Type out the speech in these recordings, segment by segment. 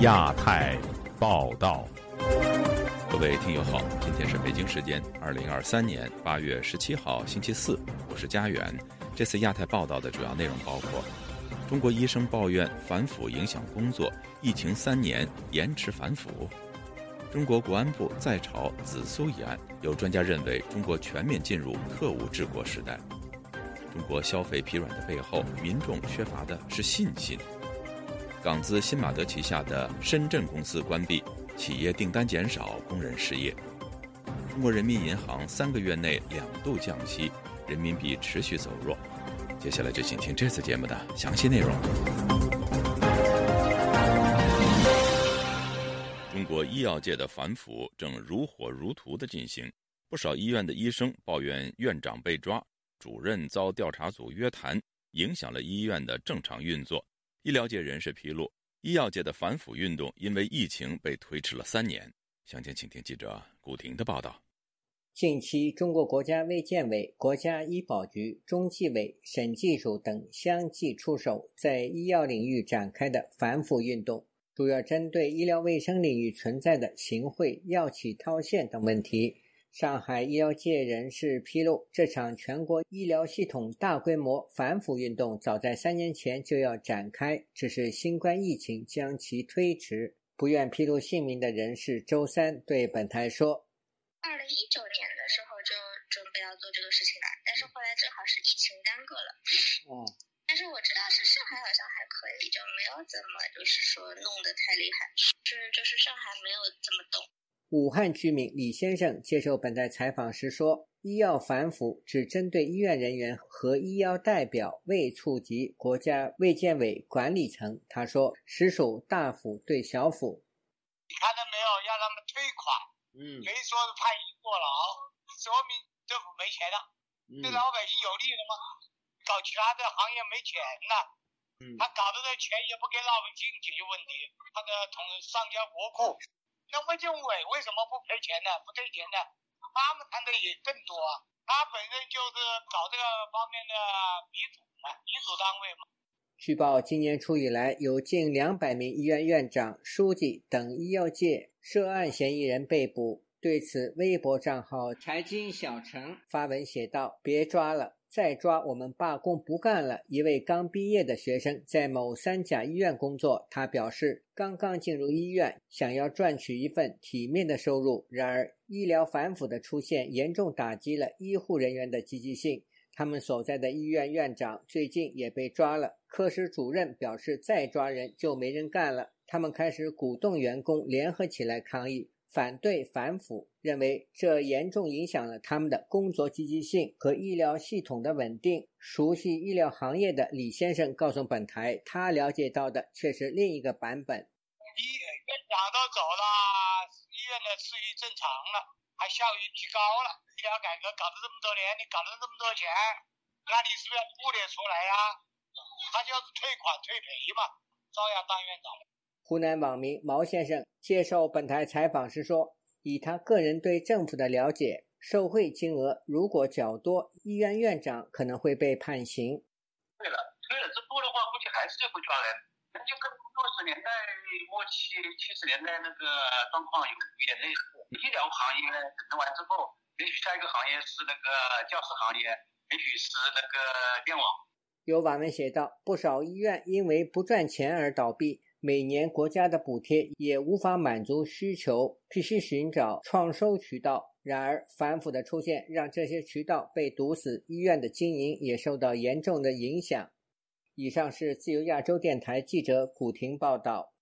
亚太报道，各位听友好，今天是北京时间二零二三年八月十七号星期四，我是佳远。这次亚太报道的主要内容包括：中国医生抱怨反腐影响工作，疫情三年延迟反腐；中国国安部再炒紫苏一案，有专家认为中国全面进入特务治国时代；中国消费疲软的背后，民众缺乏的是信心。港资新马德旗下的深圳公司关闭，企业订单减少，工人失业。中国人民银行三个月内两度降息，人民币持续走弱。接下来就请听这次节目的详细内容。中国医药界的反腐正如火如荼的进行，不少医院的医生抱怨院长被抓，主任遭调查组约谈，影响了医院的正常运作。医疗界人士披露，医药界的反腐运动因为疫情被推迟了三年。详情，请听记者古婷的报道。近期，中国国家卫健委、国家医保局、中纪委、审计署等相继出手，在医药领域展开的反腐运动，主要针对医疗卫生领域存在的行贿、药企套现等问题。上海医疗界人士披露，这场全国医疗系统大规模反腐运动早在三年前就要展开，只是新冠疫情将其推迟。不愿披露姓名的人士周三对本台说：“二零一九年的时候就准备要做这个事情了，但是后来正好是疫情耽搁了。哦，但是我知道是上海好像还可以，就没有怎么就是说弄得太厉害，是就是上海没有怎么动。”武汉居民李先生接受本台采访时说：“医药反腐只针对医院人员和医药代表，未触及国家卫健委管理层。”他说：“实属大腐对小腐。”你看到没有？要他们退款，嗯，可以说是判刑坐牢，说明政府没钱了，对老百姓有利了吗？搞其他的行业没钱了，嗯，他搞的这钱也不给老百姓解决问题，他的同上交国库。那卫健委为什么不赔钱呢？不退钱呢？他们谈的也更多啊，他本身就是搞这个方面的鼻祖嘛，鼻祖单位嘛。据报，今年初以来，有近两百名医院院长、书记等医药界涉案嫌疑人被捕。对此，微博账号“财经小陈”发文写道：“别抓了。”再抓我们罢工不干了！一位刚毕业的学生在某三甲医院工作，他表示刚刚进入医院，想要赚取一份体面的收入。然而，医疗反腐的出现严重打击了医护人员的积极性。他们所在的医院院长最近也被抓了，科室主任表示再抓人就没人干了。他们开始鼓动员工联合起来抗议。反对反腐，认为这严重影响了他们的工作积极性和医疗系统的稳定。熟悉医疗行业的李先生告诉本台，他了解到的却是另一个版本。医院长都走了，医院的秩序正常了，还效率提高了。医疗改革搞了这么多年，你搞了这么多钱，那你是不是要付点出来呀？他就是退款退赔嘛，照样当院长。湖南网民毛先生接受本台采访时说：“以他个人对政府的了解，受贿金额如果较多，医院院长可能会被判刑。对了，退了之多的话，估计还是会抓人。那就跟六十年代末期、七十年代那个状况有有点类似。医疗行业整顿完之后，也许下一个行业是那个教师行业，也许是那个电网。”有网民写道：“不少医院因为不赚钱而倒闭。”每年国家的补贴也无法满足需求，必须寻找创收渠道。然而，反腐的出现让这些渠道被堵死，医院的经营也受到严重的影响。以上是自由亚洲电台记者古婷报道。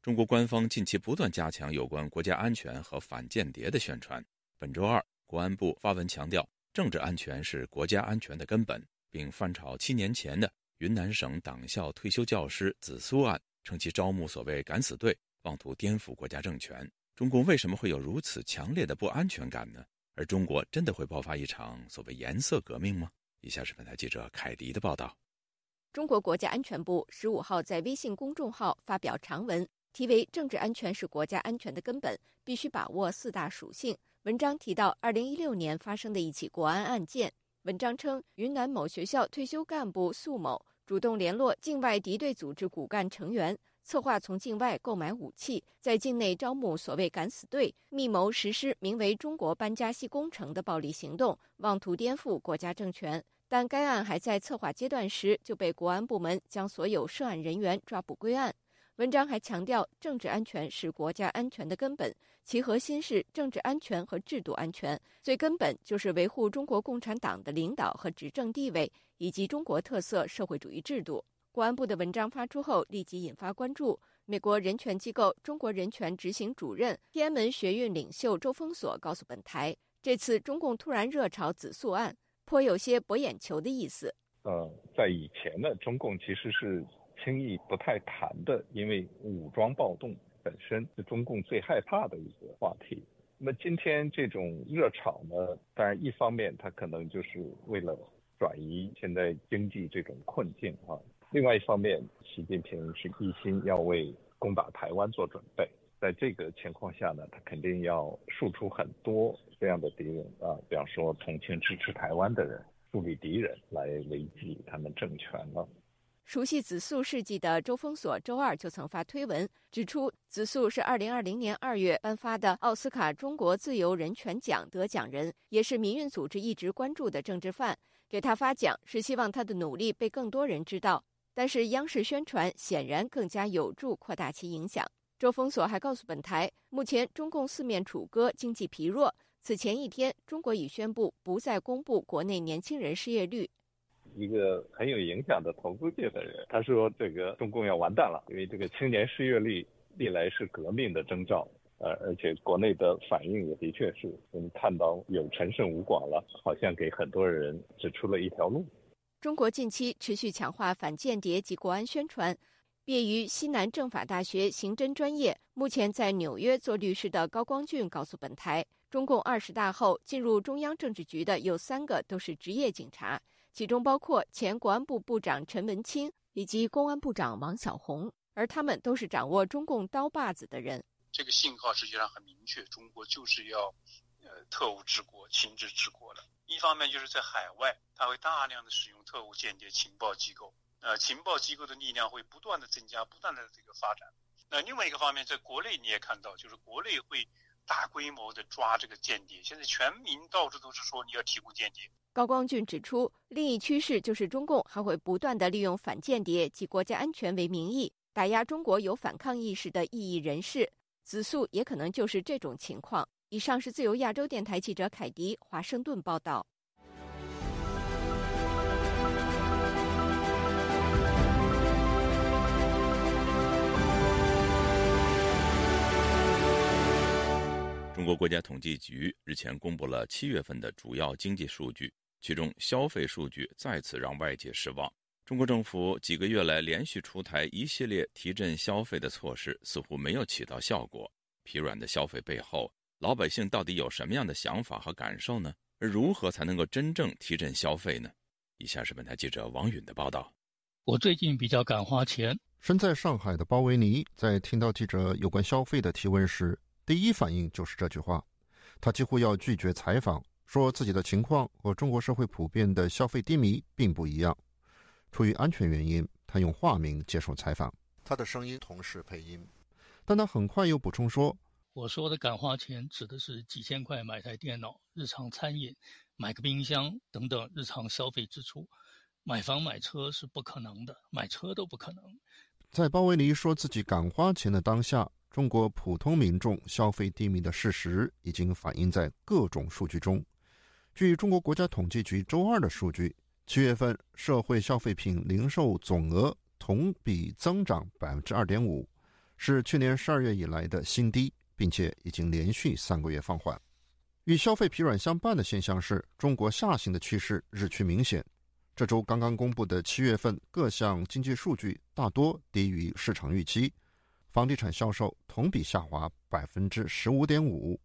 中国官方近期不断加强有关国家安全和反间谍的宣传。本周二，国安部发文强调，政治安全是国家安全的根本，并翻炒七年前的。云南省党校退休教师紫苏案，称其招募所谓“敢死队”，妄图颠覆国家政权。中共为什么会有如此强烈的不安全感呢？而中国真的会爆发一场所谓颜色革命吗？以下是本台记者凯迪的报道。中国国家安全部十五号在微信公众号发表长文，题为“政治安全是国家安全的根本，必须把握四大属性”。文章提到，二零一六年发生的一起国安案件。文章称，云南某学校退休干部素某主动联络境外敌对组织骨干成员，策划从境外购买武器，在境内招募所谓“敢死队”，密谋实施名为“中国班加西工程”的暴力行动，妄图颠覆国家政权。但该案还在策划阶段时，就被国安部门将所有涉案人员抓捕归案。文章还强调，政治安全是国家安全的根本，其核心是政治安全和制度安全，最根本就是维护中国共产党的领导和执政地位，以及中国特色社会主义制度。国安部的文章发出后，立即引发关注。美国人权机构中国人权执行主任、天安门学运领袖周峰锁告诉本台，这次中共突然热炒紫塑案，颇有些博眼球的意思。呃，在以前呢，中共其实是。轻易不太谈的，因为武装暴动本身是中共最害怕的一个话题。那么今天这种热炒呢，当然一方面它可能就是为了转移现在经济这种困境啊，另外一方面，习近平是一心要为攻打台湾做准备。在这个情况下呢，他肯定要树出很多这样的敌人啊，比方说同情支持台湾的人，树立敌人来维系他们政权了。熟悉紫塑事迹的周峰锁周二就曾发推文指出，紫塑是2020年2月颁发的奥斯卡中国自由人权奖得奖人，也是民运组织一直关注的政治犯。给他发奖是希望他的努力被更多人知道，但是央视宣传显然更加有助扩大其影响。周峰锁还告诉本台，目前中共四面楚歌，经济疲弱。此前一天，中国已宣布不再公布国内年轻人失业率。一个很有影响的投资界的人，他说：“这个中共要完蛋了，因为这个青年失业率历来是革命的征兆，呃，而且国内的反应也的确是，我们看到有陈胜吴广了，好像给很多人指出了一条路。”中国近期持续强化反间谍及国安宣传。毕业于西南政法大学刑侦专业，目前在纽约做律师的高光俊告诉本台：“中共二十大后进入中央政治局的有三个都是职业警察。”其中包括前国安部部长陈文清以及公安部长王小红，而他们都是掌握中共刀把子的人。这个信号实际上很明确，中国就是要，呃，特务治国、亲治治国了。一方面就是在海外，他会大量的使用特务、间谍、情报机构，呃，情报机构的力量会不断的增加、不断的这个发展。那另外一个方面，在国内你也看到，就是国内会。大规模的抓这个间谍，现在全民到处都是说你要提供间谍。高光俊指出，另一趋势就是中共还会不断的利用反间谍及国家安全为名义打压中国有反抗意识的异议人士，紫素也可能就是这种情况。以上是自由亚洲电台记者凯迪华盛顿报道。中国国家统计局日前公布了七月份的主要经济数据，其中消费数据再次让外界失望。中国政府几个月来连续出台一系列提振消费的措施，似乎没有起到效果。疲软的消费背后，老百姓到底有什么样的想法和感受呢？而如何才能够真正提振消费呢？以下是本台记者王允的报道。我最近比较敢花钱。身在上海的包维尼在听到记者有关消费的提问时。第一反应就是这句话，他几乎要拒绝采访，说自己的情况和中国社会普遍的消费低迷并不一样。出于安全原因，他用化名接受采访，他的声音同时配音。但他很快又补充说：“我说的敢花钱，指的是几千块买台电脑、日常餐饮、买个冰箱等等日常消费支出。买房买车是不可能的，买车都不可能。”在鲍威尼说自己敢花钱的当下。中国普通民众消费低迷的事实已经反映在各种数据中。据中国国家统计局周二的数据，七月份社会消费品零售总额同比增长百分之二点五，是去年十二月以来的新低，并且已经连续三个月放缓。与消费疲软相伴的现象是中国下行的趋势日趋明显。这周刚刚公布的七月份各项经济数据大多低于市场预期。房地产销售同比下滑百分之十五点五，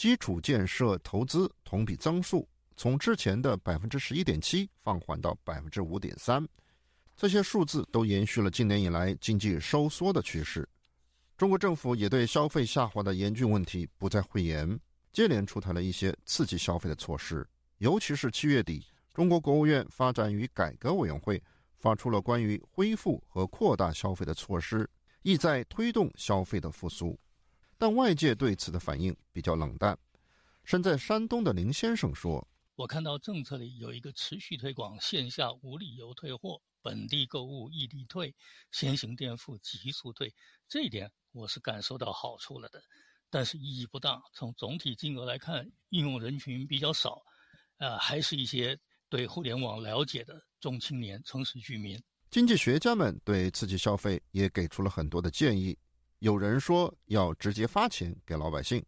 基础建设投资同比增速从之前的百分之十一点七放缓到百分之五点三，这些数字都延续了今年以来经济收缩的趋势。中国政府也对消费下滑的严峻问题不再讳言，接连出台了一些刺激消费的措施，尤其是七月底中国国务院发展与改革委员会发出了关于恢复和扩大消费的措施，意在推动消费的复苏。但外界对此的反应比较冷淡。身在山东的林先生说：“我看到政策里有一个持续推广线下无理由退货、本地购物异地退、先行垫付急速退，这一点我是感受到好处了的。但是意义不大。从总体金额来看，应用人群比较少，呃，还是一些对互联网了解的中青年、城市居民。经济学家们对刺激消费也给出了很多的建议。有人说要直接发钱给老百姓。”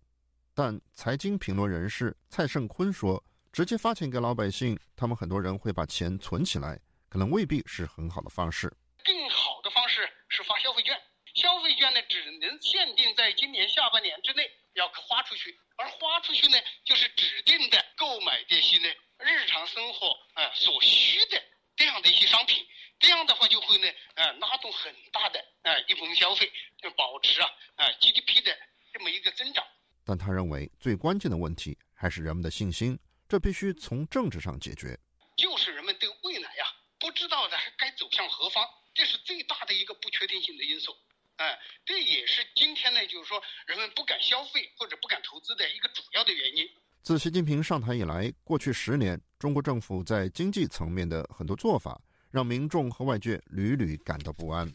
但财经评论人士蔡胜坤说：“直接发钱给老百姓，他们很多人会把钱存起来，可能未必是很好的方式。更好的方式是发消费券，消费券呢只能限定在今年下半年之内要花出去，而花出去呢就是指定的购买这些呢日常生活啊所需的这样的一些商品，这样的话就会呢呃拉动很大的啊一部分消费，就保持啊啊 GDP 的这么一个增长。”但他认为最关键的问题还是人们的信心，这必须从政治上解决。就是人们对未来呀不知道的该走向何方，这是最大的一个不确定性的因素。哎，这也是今天呢，就是说人们不敢消费或者不敢投资的一个主要的原因。自习近平上台以来，过去十年，中国政府在经济层面的很多做法，让民众和外界屡屡感到不安。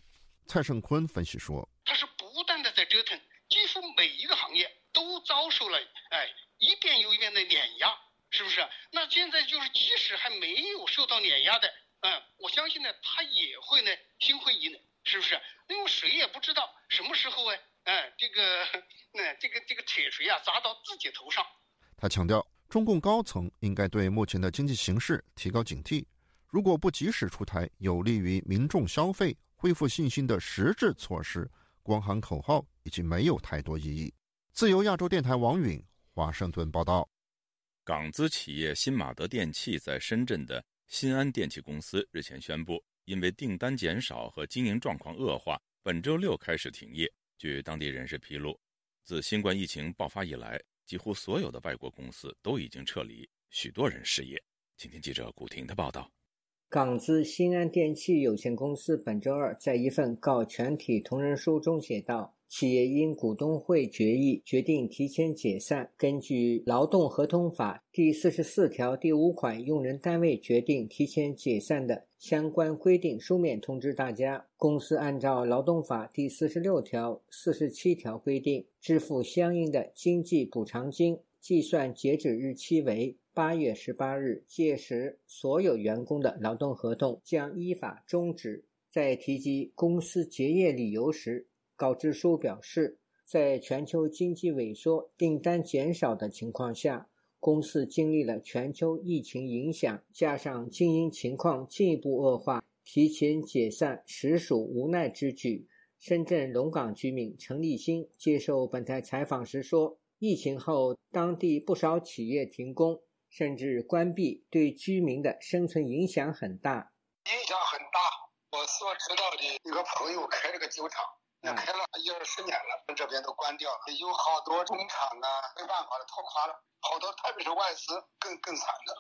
蔡胜坤分析说：“他是不断的在折腾，几乎每一个行业。”都遭受了哎一遍又一遍的碾压，是不是？那现在就是即使还没有受到碾压的，嗯，我相信呢，他也会呢心灰意冷，是不是？因为谁也不知道什么时候哎，哎，这个那这个这个铁锤啊砸到自己头上。他强调，中共高层应该对目前的经济形势提高警惕，如果不及时出台有利于民众消费、恢复信心的实质措施，光喊口号已经没有太多意义。自由亚洲电台王允华盛顿报道：港资企业新马德电器在深圳的新安电器公司日前宣布，因为订单减少和经营状况恶化，本周六开始停业。据当地人士披露，自新冠疫情爆发以来，几乎所有的外国公司都已经撤离，许多人失业。请听记者古婷的报道：港资新安电器有限公司本周二在一份告全体同仁书中写道。企业因股东会决议决定提前解散。根据《劳动合同法》第四十四条第五款，用人单位决定提前解散的相关规定书面通知大家。公司按照《劳动法》第四十六条、四十七条规定支付相应的经济补偿金，计算截止日期为八月十八日。届时，所有员工的劳动合同将依法终止。在提及公司结业理由时，告知书表示，在全球经济萎缩、订单减少的情况下，公司经历了全球疫情影响，加上经营情况进一步恶化，提前解散实属无奈之举。深圳龙岗居民陈立新接受本台采访时说：“疫情后，当地不少企业停工，甚至关闭，对居民的生存影响很大。影响很大。我所知道的一个朋友开了个酒厂。”也开了一二十年了，这边都关掉了，有好多工厂啊，没办法了，拖垮了，好多特别是外资更更惨的。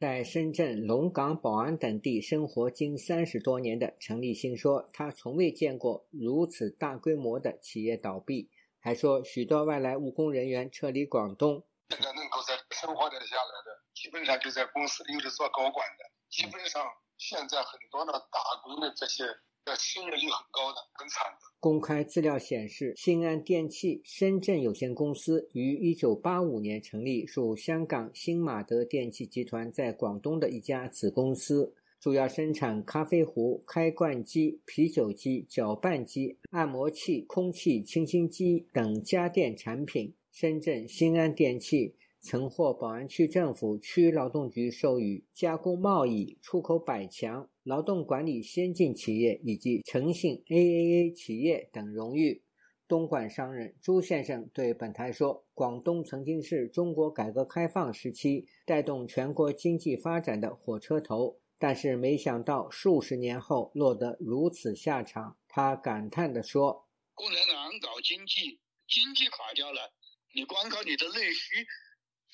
在深圳、龙岗、宝安等地生活近三十多年的陈立新说，他从未见过如此大规模的企业倒闭，还说许多外来务工人员撤离广东。现在能够在生活得下来的，基本上就在公司里是做高管的，基本上现在很多的打工的这些。的失业率很高的，很惨的。公开资料显示，新安电器深圳有限公司于一九八五年成立，属香港新马德电器集团在广东的一家子公司，主要生产咖啡壶、开罐机、啤酒机、搅拌机、按摩器、空气清新机等家电产品。深圳新安电器。曾获宝安区政府区劳动局授予加工贸易出口百强、劳动管理先进企业以及诚信 AAA 企业等荣誉。东莞商人朱先生对本台说：“广东曾经是中国改革开放时期带动全国经济发展的火车头，但是没想到数十年后落得如此下场。”他感叹地说：“共产党搞经济，经济垮掉了，你光靠你的内需。”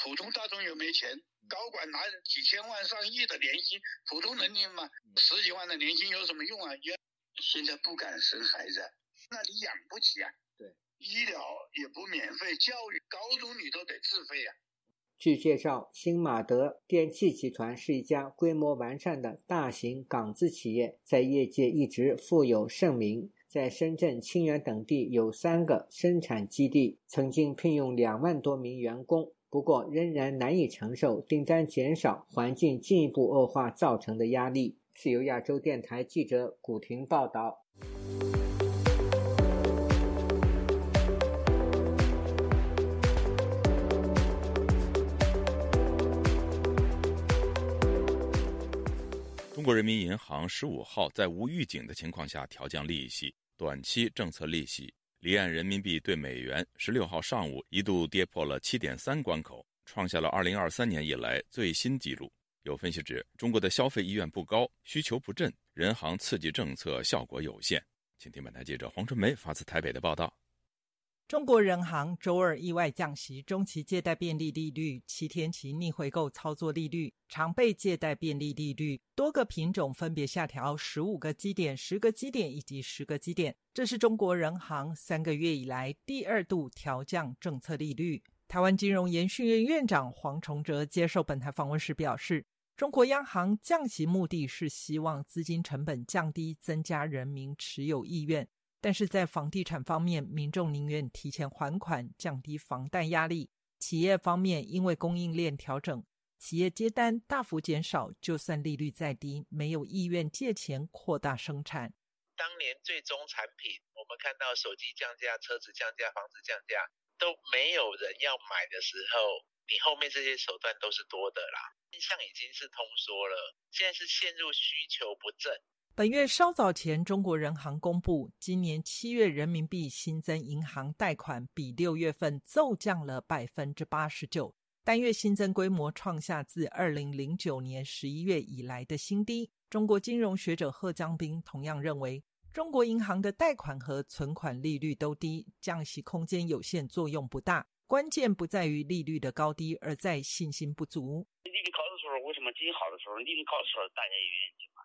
普通大众又没钱，高管拿几千万、上亿的年薪，普通人民嘛，十几万的年薪有什么用啊？也现在不敢生孩子，那你养不起啊。对，医疗也不免费，教育高中你都得自费呀。据介绍，新马德电器集团是一家规模完善的大型港资企业，在业界一直负有盛名。在深圳、清远等地有三个生产基地，曾经聘用两万多名员工。不过，仍然难以承受订单减少、环境进一步恶化造成的压力。自由亚洲电台记者古婷报道。中国人民银行十五号在无预警的情况下调降利息，短期政策利息离岸人民币对美元十六号上午一度跌破了七点三关口，创下了二零二三年以来最新纪录。有分析指，中国的消费意愿不高，需求不振，人行刺激政策效果有限。请听本台记者黄春梅发自台北的报道。中国人行周二意外降息中期借贷便利利率、七天期逆回购操作利率、常备借贷便利利率多个品种分别下调十五个基点、十个基点以及十个基点。这是中国人行三个月以来第二度调降政策利率。台湾金融研训院院长黄崇哲接受本台访问时表示，中国央行降息目的是希望资金成本降低，增加人民持有意愿。但是在房地产方面，民众宁愿提前还款，降低房贷压力；企业方面，因为供应链调整，企业接单大幅减少，就算利率再低，没有意愿借钱扩大生产。当年最终产品，我们看到手机降价、车子降价、房子降价，都没有人要买的时候，你后面这些手段都是多的啦。现象已经是通缩了，现在是陷入需求不振。本月稍早前，中国人行公布，今年七月人民币新增银行贷款比六月份骤降了百分之八十九，单月新增规模创下自二零零九年十一月以来的新低。中国金融学者贺江斌同样认为，中国银行的贷款和存款利率都低，降息空间有限，作用不大。关键不在于利率的高低，而在信心不足。利率高的时候，为什么经济好的时候，利率高的时候大家也愿意？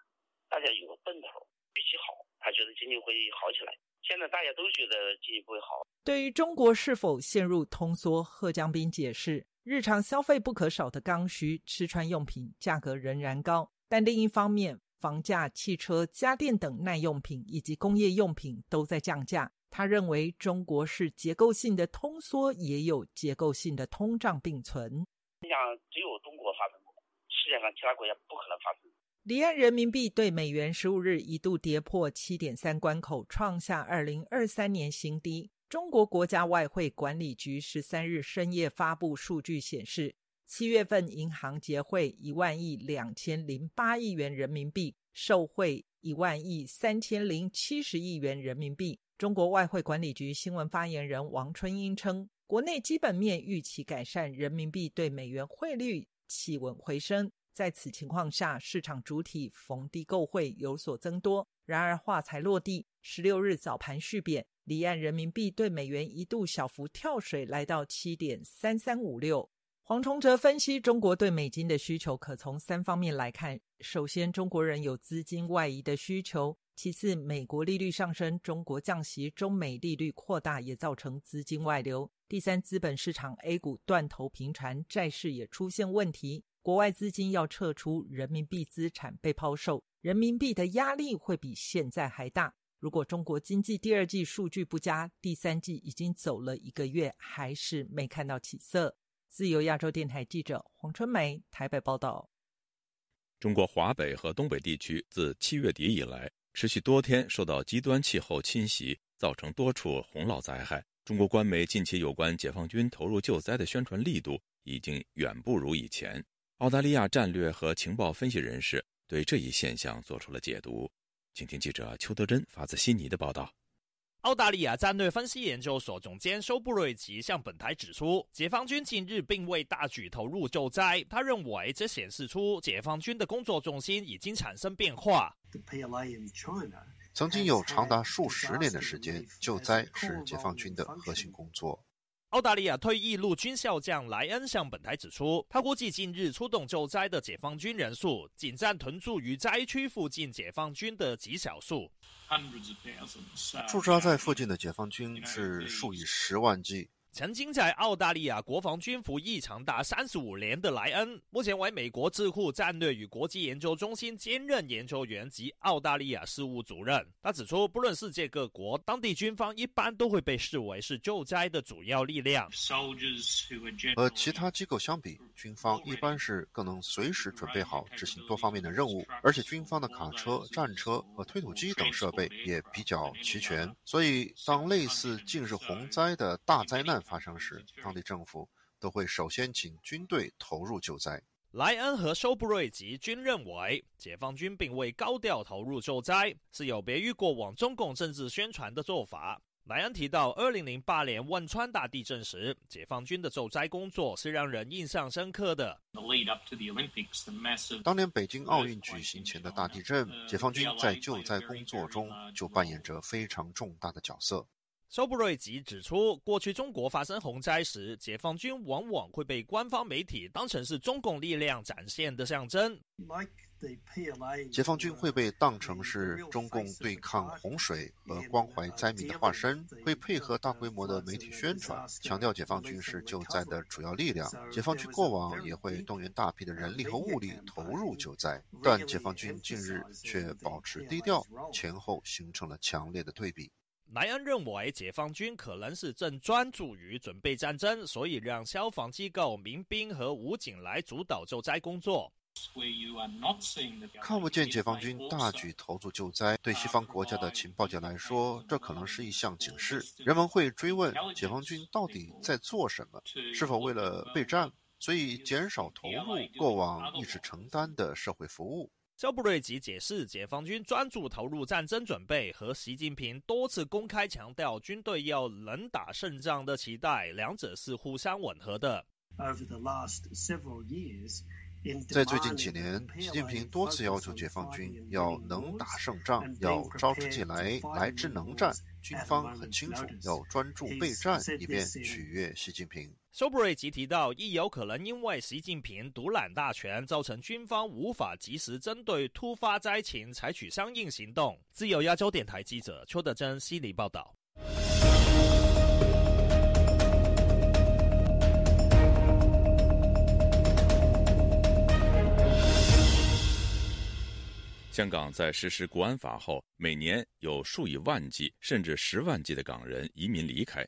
大家有个奔头，预期好，他觉得经济会好起来。现在大家都觉得经济不会好。对于中国是否陷入通缩，贺江斌解释：日常消费不可少的刚需、吃穿用品价格仍然高，但另一方面，房价、汽车、家电等耐用品以及工业用品都在降价。他认为，中国是结构性的通缩，也有结构性的通胀并存。你想，只有中国发生过，世界上其他国家不可能发生。离岸人民币对美元十五日一度跌破七点三关口，创下二零二三年新低。中国国家外汇管理局十三日深夜发布数据显示，七月份银行结汇一万亿两千零八亿元人民币，受汇一万亿三千零七十亿元人民币。中国外汇管理局新闻发言人王春英称，国内基本面预期改善，人民币对美元汇率企稳回升。在此情况下，市场主体逢低购汇有所增多。然而话才落地，十六日早盘续贬，离岸人民币对美元一度小幅跳水，来到七点三三五六。黄崇哲分析，中国对美金的需求可从三方面来看：首先，中国人有资金外移的需求；其次，美国利率上升，中国降息，中美利率扩大也造成资金外流；第三，资本市场 A 股断头频传，债市也出现问题。国外资金要撤出，人民币资产被抛售，人民币的压力会比现在还大。如果中国经济第二季数据不佳，第三季已经走了一个月，还是没看到起色。自由亚洲电台记者黄春梅台北报道：中国华北和东北地区自七月底以来，持续多天受到极端气候侵袭，造成多处洪涝灾害。中国官媒近期有关解放军投入救灾的宣传力度已经远不如以前。澳大利亚战略和情报分析人士对这一现象做出了解读，请听记者邱德珍发自悉尼的报道。澳大利亚战略分析研究所总监收布瑞奇向本台指出，解放军近日并未大举投入救灾。他认为这显示出解放军的工作重心已经产生变化。曾经有长达数十年的时间，救灾是解放军的核心工作。澳大利亚退役陆军少将莱恩向本台指出，他估计近日出动救灾的解放军人数，仅占屯驻于灾区附近解放军的极少数。驻扎在附近的解放军是数以十万计。曾经在澳大利亚国防军服役长达三十五年的莱恩，目前为美国智库战略与国际研究中心兼任研究员及澳大利亚事务主任。他指出，不论世界各国，当地军方一般都会被视为是救灾的主要力量。和其他机构相比，军方一般是更能随时准备好执行多方面的任务，而且军方的卡车、战车和推土机等设备也比较齐全。所以，当类似近日洪灾的大灾难，发生时，当地政府都会首先请军队投入救灾。莱恩和修布瑞吉均认为，解放军并未高调投入救灾，是有别于过往中共政治宣传的做法。莱恩提到，二零零八年汶川大地震时，解放军的救灾工作是让人印象深刻的。当年北京奥运举行前的大地震，解放军在救灾工作中就扮演着非常重大的角色。肖布瑞吉指出，过去中国发生洪灾时，解放军往往会被官方媒体当成是中共力量展现的象征。解放军会被当成是中共对抗洪水和关怀灾民的化身，会配合大规模的媒体宣传，强调解放军是救灾的主要力量。解放军过往也会动员大批的人力和物力投入救灾，但解放军近日却保持低调，前后形成了强烈的对比。莱恩认为，解放军可能是正专注于准备战争，所以让消防机构、民兵和武警来主导救灾工作。看不见解放军大举投入救灾，对西方国家的情报界来说，这可能是一项警示。人们会追问解放军到底在做什么，是否为了备战，所以减少投入过往一直承担的社会服务。肖布瑞吉解释，解放军专注投入战争准备和习近平多次公开强调军队要能打胜仗的期待，两者是互相吻合的。在最近几年，习近平多次要求解放军要能打胜仗，要招之即来，来之能战。军方很清楚，要专注备战，以便取悦习近平。苏布瑞吉提到，亦有可能因为习近平独揽大权，造成军方无法及时针对突发灾情采取相应行动。自由亚洲电台记者邱德珍悉尼报道。香港在实施国安法后，每年有数以万计甚至十万计的港人移民离开。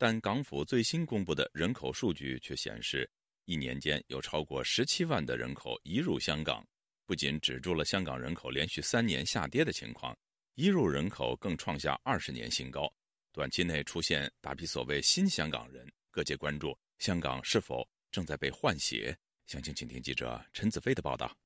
但港府最新公布的人口数据却显示，一年间有超过十七万的人口移入香港，不仅止住了香港人口连续三年下跌的情况，移入人口更创下二十年新高。短期内出现大批所谓新香港人，各界关注香港是否正在被换血。详情，请听记者陈子飞的报道。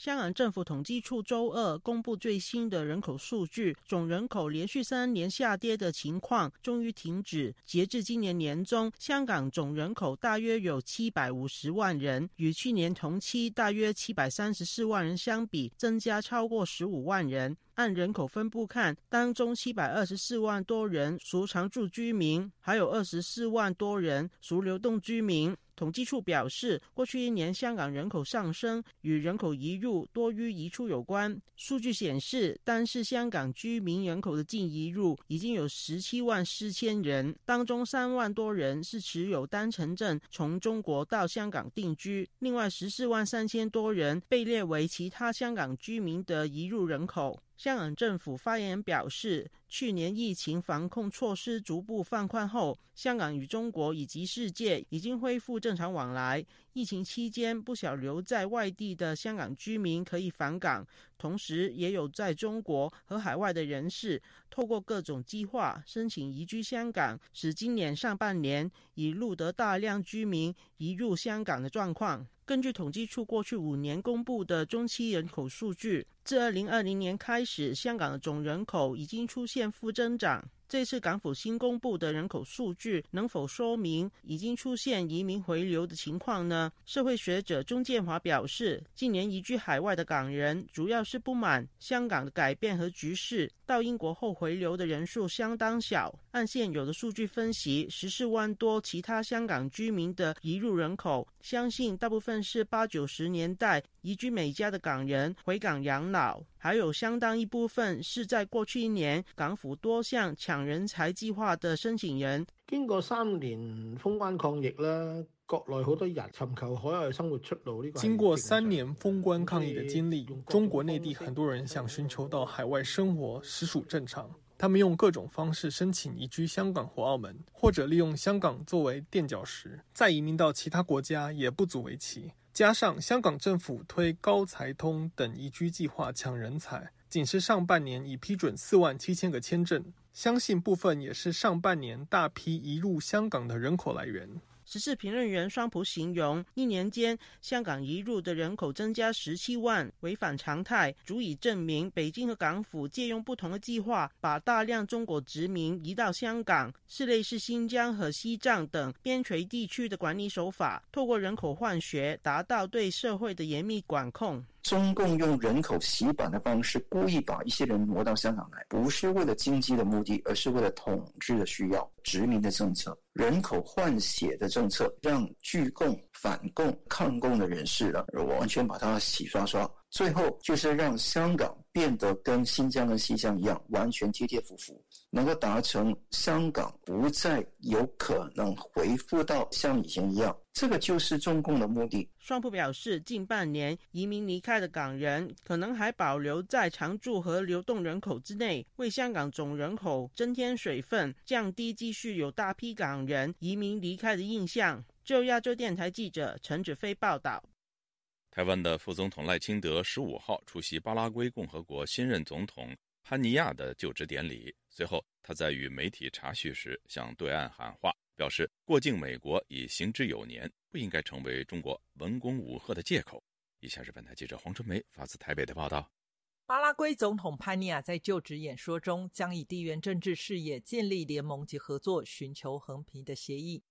香港政府统计处周二公布最新的人口数据，总人口连续三年下跌的情况终于停止。截至今年年中，香港总人口大约有七百五十万人，与去年同期大约七百三十四万人相比，增加超过十五万人。按人口分布看，当中七百二十四万多人属常住居民，还有二十四万多人属流动居民。统计处表示，过去一年香港人口上升与人口移入多于移出有关。数据显示，单是香港居民人口的净移入已经有十七万四千人，当中三万多人是持有单程证从中国到香港定居，另外十四万三千多人被列为其他香港居民的移入人口。香港政府发言人表示，去年疫情防控措施逐步放宽后，香港与中国以及世界已经恢复正常往来。疫情期间，不少留在外地的香港居民可以返港，同时也有在中国和海外的人士透过各种计划申请移居香港，使今年上半年已录得大量居民移入香港的状况。根据统计处过去五年公布的中期人口数据，自二零二零年开始，香港的总人口已经出现负增长。这次港府新公布的人口数据能否说明已经出现移民回流的情况呢？社会学者钟建华表示，近年移居海外的港人主要是不满香港的改变和局势，到英国后回流的人数相当小。按现有的数据分析，十四万多其他香港居民的移入人口，相信大部分是八九十年代移居美加的港人回港养老，还有相当一部分是在过去一年港府多项抢人才计划的申请人。经过三年封关抗疫啦。国内好多人寻求海外生活出路。呢个经过三年封关抗疫的经历，中国内地很多人想寻求到海外生活，实属正常。他们用各种方式申请移居香港或澳门，或者利用香港作为垫脚石，再移民到其他国家也不足为奇。加上香港政府推高才通等移居计划抢人才，仅是上半年已批准四万七千个签证，相信部分也是上半年大批移入香港的人口来源。时事评论员双普形容，一年间香港移入的人口增加十七万，违反常态，足以证明北京和港府借用不同的计划，把大量中国殖民移到香港，是类似新疆和西藏等边陲地区的管理手法，透过人口换血，达到对社会的严密管控。中共用人口洗版的方式，故意把一些人挪到香港来，不是为了经济的目的，而是为了统治的需要。殖民的政策、人口换血的政策，让拒共、反共、抗共的人士呢，完全把它洗刷刷。最后就是让香港变得跟新疆跟西藏一样，完全贴贴服服，能够达成香港不再有可能回复到像以前一样。这个就是中共的目的。双普表示，近半年移民离开的港人，可能还保留在常住和流动人口之内，为香港总人口增添水分，降低继续有大批港人移民离开的印象。就亚洲电台记者陈子飞报道。台湾的副总统赖清德十五号出席巴拉圭共和国新任总统潘尼亚的就职典礼，随后他在与媒体查叙时向对岸喊话。表示过境美国已行之有年，不应该成为中国文攻武赫的借口。以下是本台记者黄春梅发自台北的报道。巴拉圭总统潘尼亚在就职演说中，将以地缘政治视野建立联盟及合作，寻求和平的协议。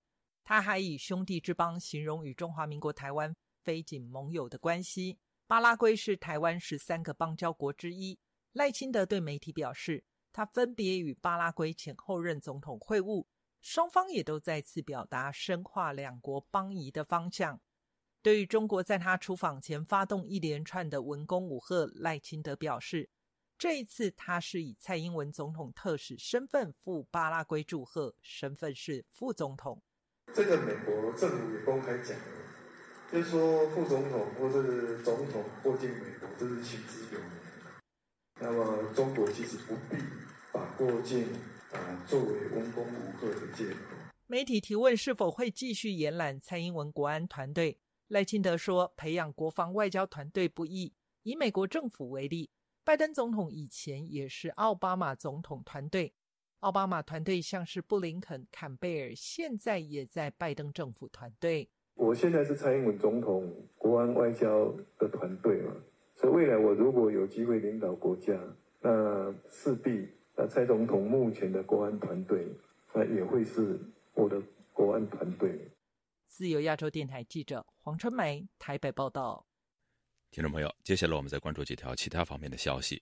他还以兄弟之邦形容与中华民国台湾非仅盟友的关系。巴拉圭是台湾十三个邦交国之一。赖清德对媒体表示，他分别与巴拉圭前后任总统会晤。双方也都再次表达深化两国邦谊的方向。对于中国在他出访前发动一连串的文攻武赫，赖清德表示，这一次他是以蔡英文总统特使身份赴巴拉圭祝贺，身份是副总统。这个美国政府公开讲，就是说副总统或者是总统过境美国，这是行之有年。那么中国其实不必把过境。啊，作为文攻武赫的借口。媒体提问是否会继续延揽蔡英文国安团队，赖清德说，培养国防外交团队不易。以美国政府为例，拜登总统以前也是奥巴马总统团队，奥巴马团队像是布林肯、坎贝尔，现在也在拜登政府团队。我现在是蔡英文总统国安外交的团队嘛，所以未来我如果有机会领导国家，那势必。那蔡总统目前的国安团队，那也会是我的国安团队。自由亚洲电台记者黄春梅台北报道。听众朋友，接下来我们再关注几条其他方面的消息。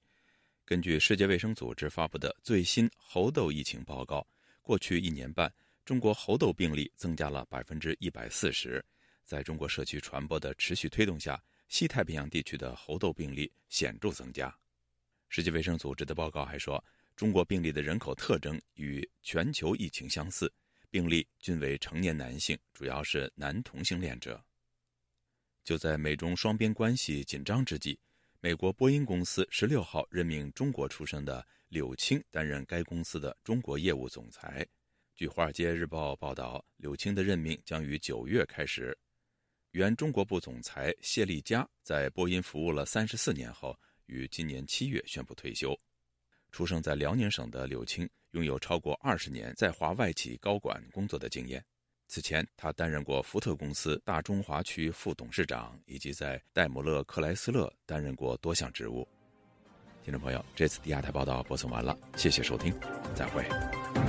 根据世界卫生组织发布的最新猴痘疫情报告，过去一年半，中国猴痘病例增加了百分之一百四十。在中国社区传播的持续推动下，西太平洋地区的猴痘病例显著增加。世界卫生组织的报告还说。中国病例的人口特征与全球疫情相似，病例均为成年男性，主要是男同性恋者。就在美中双边关系紧张之际，美国波音公司十六号任命中国出生的柳青担任该公司的中国业务总裁。据《华尔街日报》报道，柳青的任命将于九月开始。原中国部总裁谢丽佳在波音服务了三十四年后，于今年七月宣布退休。出生在辽宁省的柳青，拥有超过二十年在华外企高管工作的经验。此前，他担任过福特公司大中华区副董事长，以及在戴姆勒克莱斯勒担任过多项职务。听众朋友，这次第二台报道播送完了，谢谢收听，再会。